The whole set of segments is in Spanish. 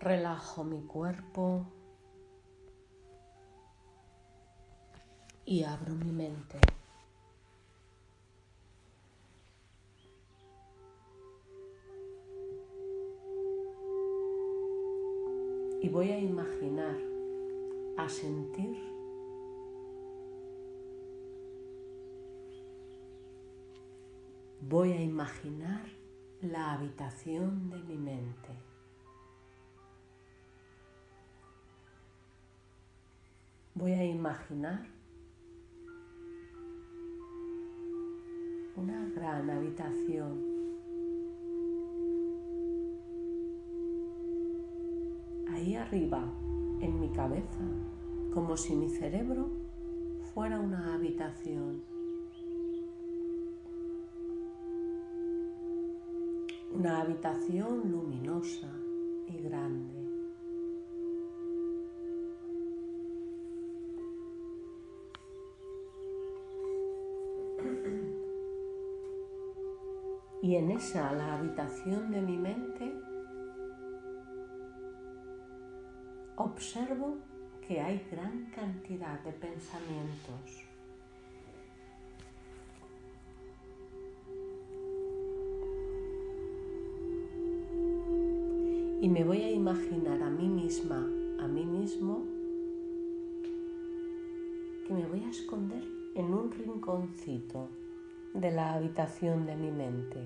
Relajo mi cuerpo y abro mi mente. Y voy a imaginar, a sentir voy a imaginar la habitación de mi mente. Voy a imaginar una gran habitación. Ahí arriba, en mi cabeza, como si mi cerebro fuera una habitación. Una habitación luminosa y grande. Y en esa, la habitación de mi mente, observo que hay gran cantidad de pensamientos. Y me voy a imaginar a mí misma, a mí mismo, que me voy a esconder en un rinconcito de la habitación de mi mente.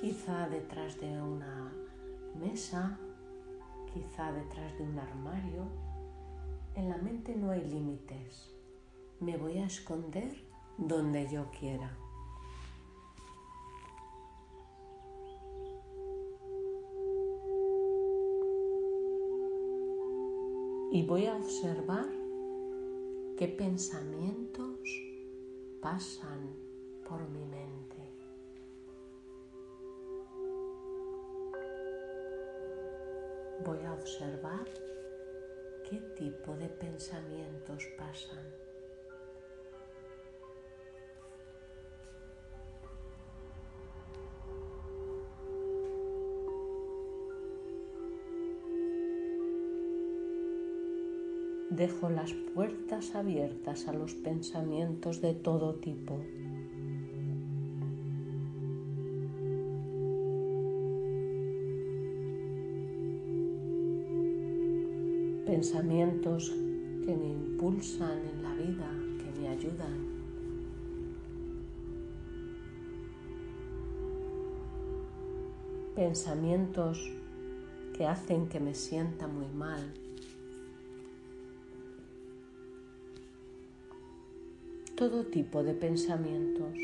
Quizá detrás de una mesa, quizá detrás de un armario. En la mente no hay límites. Me voy a esconder donde yo quiera. Y voy a observar qué pensamientos pasan por mi mente. Voy a observar qué tipo de pensamientos pasan. Dejo las puertas abiertas a los pensamientos de todo tipo. Pensamientos que me impulsan en la vida, que me ayudan. Pensamientos que hacen que me sienta muy mal, todo tipo de pensamientos,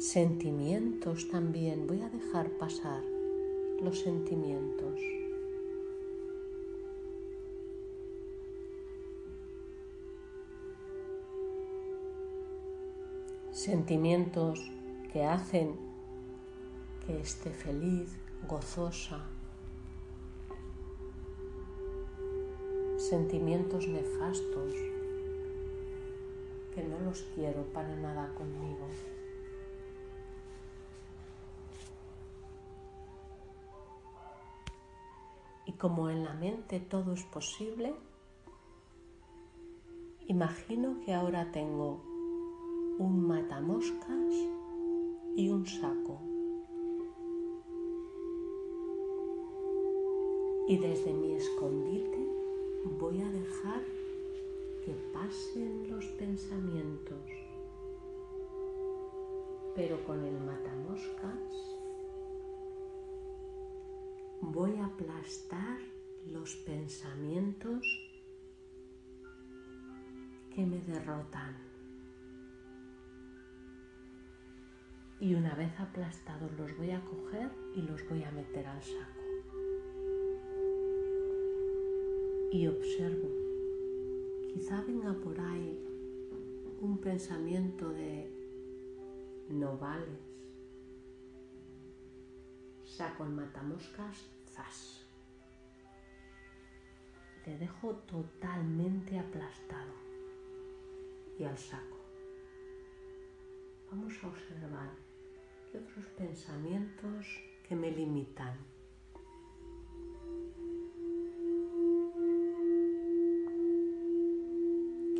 sentimientos también. Voy a dejar pasar los sentimientos. Sentimientos que hacen que esté feliz, gozosa. Sentimientos nefastos que no los quiero para nada conmigo. Y como en la mente todo es posible, imagino que ahora tengo un matamoscas y un saco. Y desde mi escondite voy a dejar pasen los pensamientos, pero con el matamoscas voy a aplastar los pensamientos que me derrotan. Y una vez aplastados los voy a coger y los voy a meter al saco. Y observo Quizá venga por ahí un pensamiento de no vales. Saco el matamoscas, zas. Le dejo totalmente aplastado y al saco. vamos a observar qué otros pensamientos que me limitan.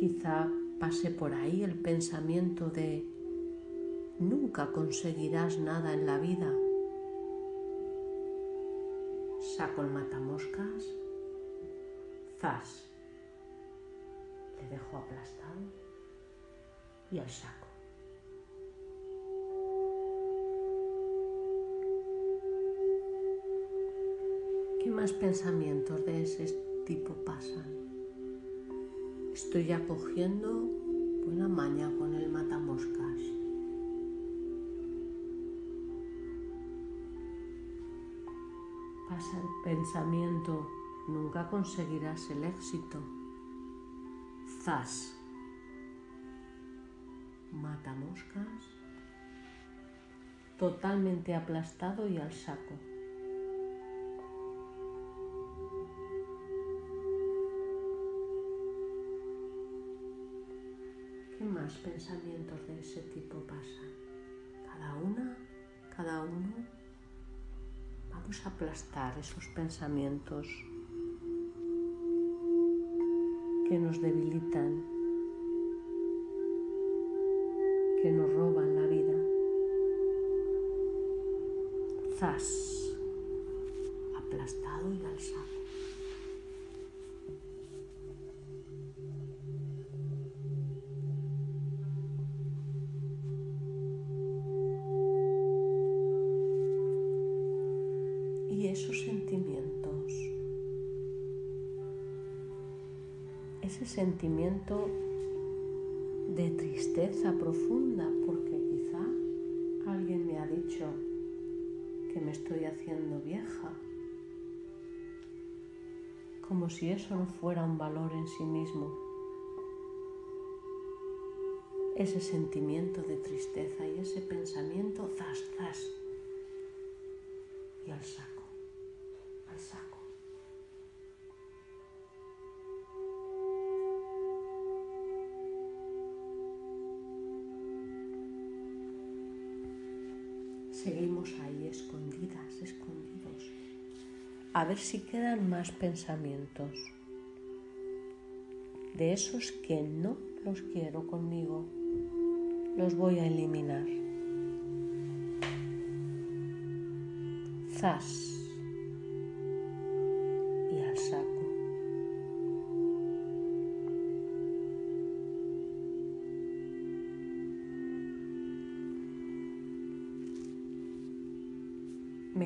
Quizá pase por ahí el pensamiento de nunca conseguirás nada en la vida. Saco el matamoscas, zas, le dejo aplastado y al saco. ¿Qué más pensamientos de ese tipo pasan? Estoy ya cogiendo buena maña con el matamoscas. Pasa el pensamiento, nunca conseguirás el éxito. Zas. Matamoscas. Totalmente aplastado y al saco. Pensamientos de ese tipo pasan? Cada una, cada uno, vamos a aplastar esos pensamientos que nos debilitan, que nos roban la vida. Zas, aplastado y alzado. Ese sentimiento de tristeza profunda porque quizá alguien me ha dicho que me estoy haciendo vieja, como si eso no fuera un valor en sí mismo. Ese sentimiento de tristeza A ver si quedan más pensamientos. De esos que no los quiero conmigo, los voy a eliminar. Zas.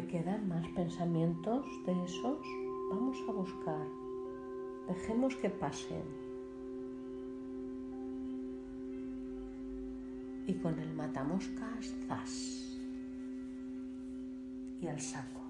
¿Me quedan más pensamientos de esos? Vamos a buscar. Dejemos que pasen. Y con el matamoscas, zas. Y al saco.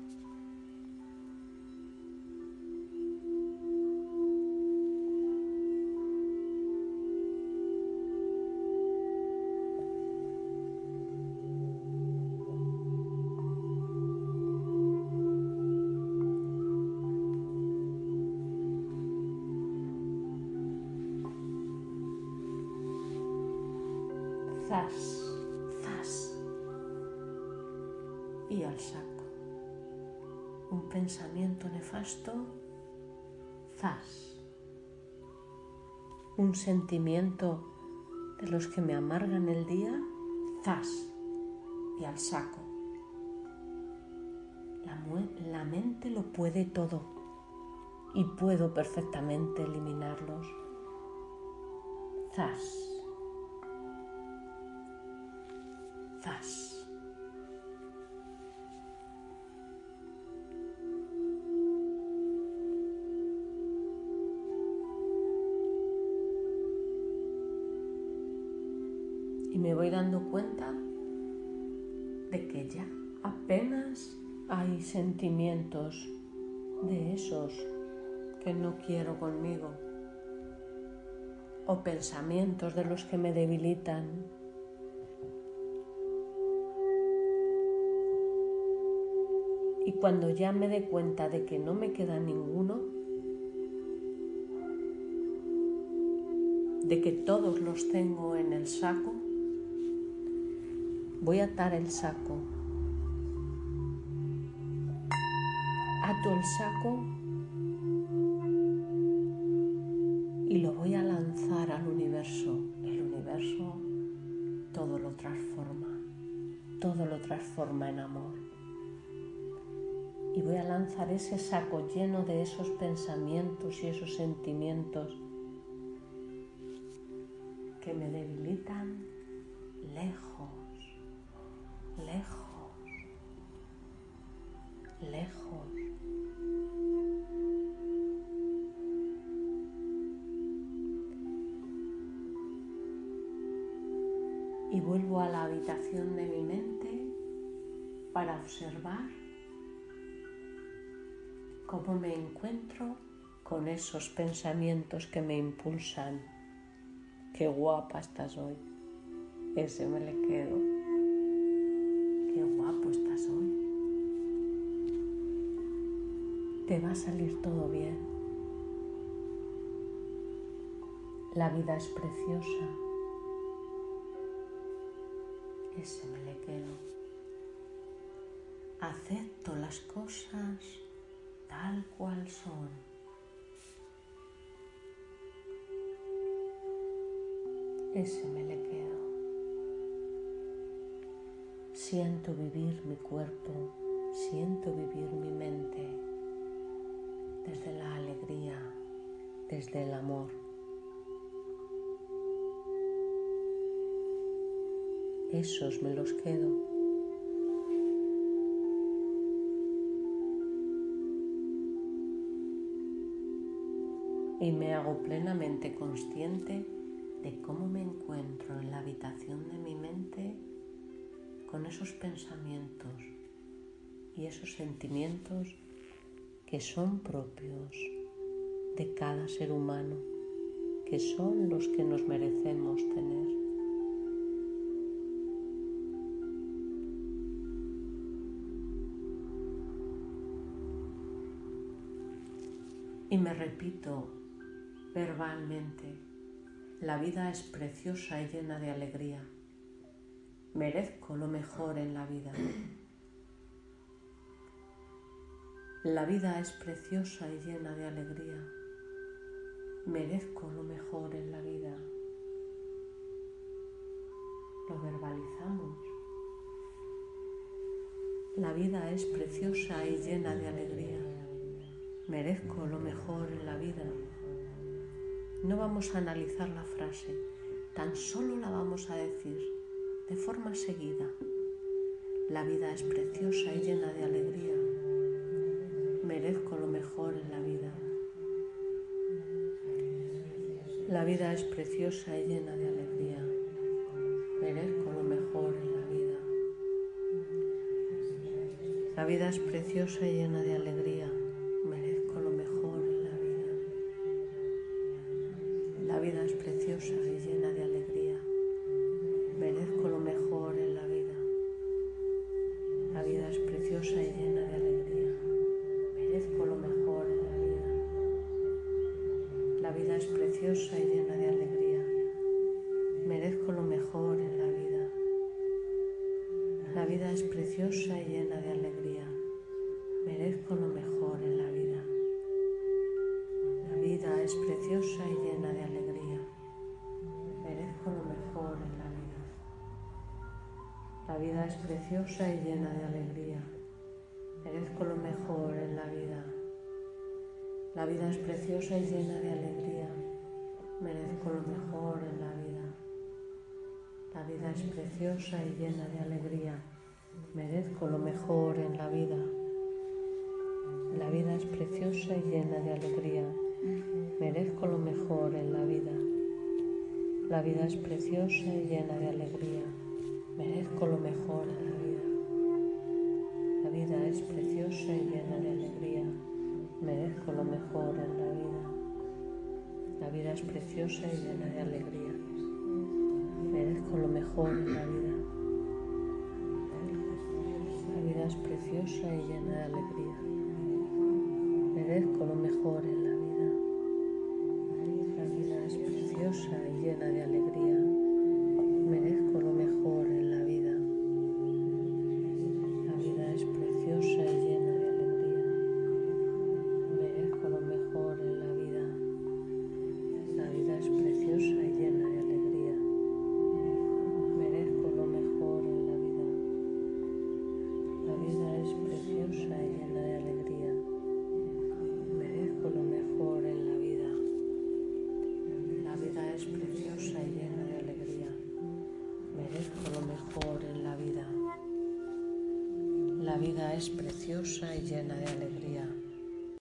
Zas, zas y al saco. Un pensamiento nefasto, zas. Un sentimiento de los que me amargan el día, zas y al saco. La, la mente lo puede todo y puedo perfectamente eliminarlos. Zas. Y me voy dando cuenta de que ya apenas hay sentimientos de esos que no quiero conmigo o pensamientos de los que me debilitan Y cuando ya me dé cuenta de que no me queda ninguno, de que todos los tengo en el saco, Voy a atar el saco. Ato el saco y lo voy a lanzar al universo. El universo todo lo transforma, todo lo transforma en amor. Y voy a lanzar ese saco lleno de esos pensamientos y esos sentimientos que me debilitan lejos, lejos, lejos. Y vuelvo a la habitación de mi mente para observar cómo me encuentro con esos pensamientos que me impulsan Qué guapa estás hoy. Ese me le quedo. Qué guapo estás hoy. Te va a salir todo bien. La vida es preciosa. Ese me le quedo. Acepto las cosas tal cual son. ese me le quedo. Siento vivir mi cuerpo, siento vivir mi mente desde la alegría, desde el amor. Esos me los quedo. Y me hago plenamente consciente de cómo me encuentro en la habitación de mi mente con esos pensamientos y esos sentimientos que son propios de cada ser humano, que son los que nos merecemos tener. Y me repito verbalmente, la vida es preciosa y llena de alegría. Merezco lo mejor en la vida. La vida es preciosa y llena de alegría. Merezco lo mejor en la vida. Lo verbalizamos. La vida es preciosa y llena de alegría. Merezco lo mejor en la vida. No vamos a analizar la frase, tan solo la vamos a decir de forma seguida. La vida es preciosa y llena de alegría. Merezco lo mejor en la vida. La vida es preciosa y llena de alegría. Merezco lo mejor en la vida. La vida es preciosa y llena de alegría. Preciosa y llena de alegría. Merezco lo mejor en la vida. La vida es preciosa y llena de alegría. Merezco lo mejor en la vida. La vida es preciosa y llena de alegría lo mejor en la vida. La vida es preciosa y llena de alegría. Merezco lo mejor en la vida. La vida es preciosa y llena de alegría. Merezco lo mejor en la vida. La vida es preciosa y llena de alegría. Merezco lo mejor en la vida. La vida es preciosa y llena de alegría. Merezco lo mejor en la vida. La vida es preciosa y llena de alegría. Merezco lo mejor en la vida. La vida es preciosa y llena de alegría. Merezco lo mejor en la vida. La vida es preciosa y llena de alegría. Merezco lo mejor en la vida. La vida es preciosa y llena de alegría. Merezco lo mejor en la vida. y llena de alegría. Es preciosa y llena de alegría.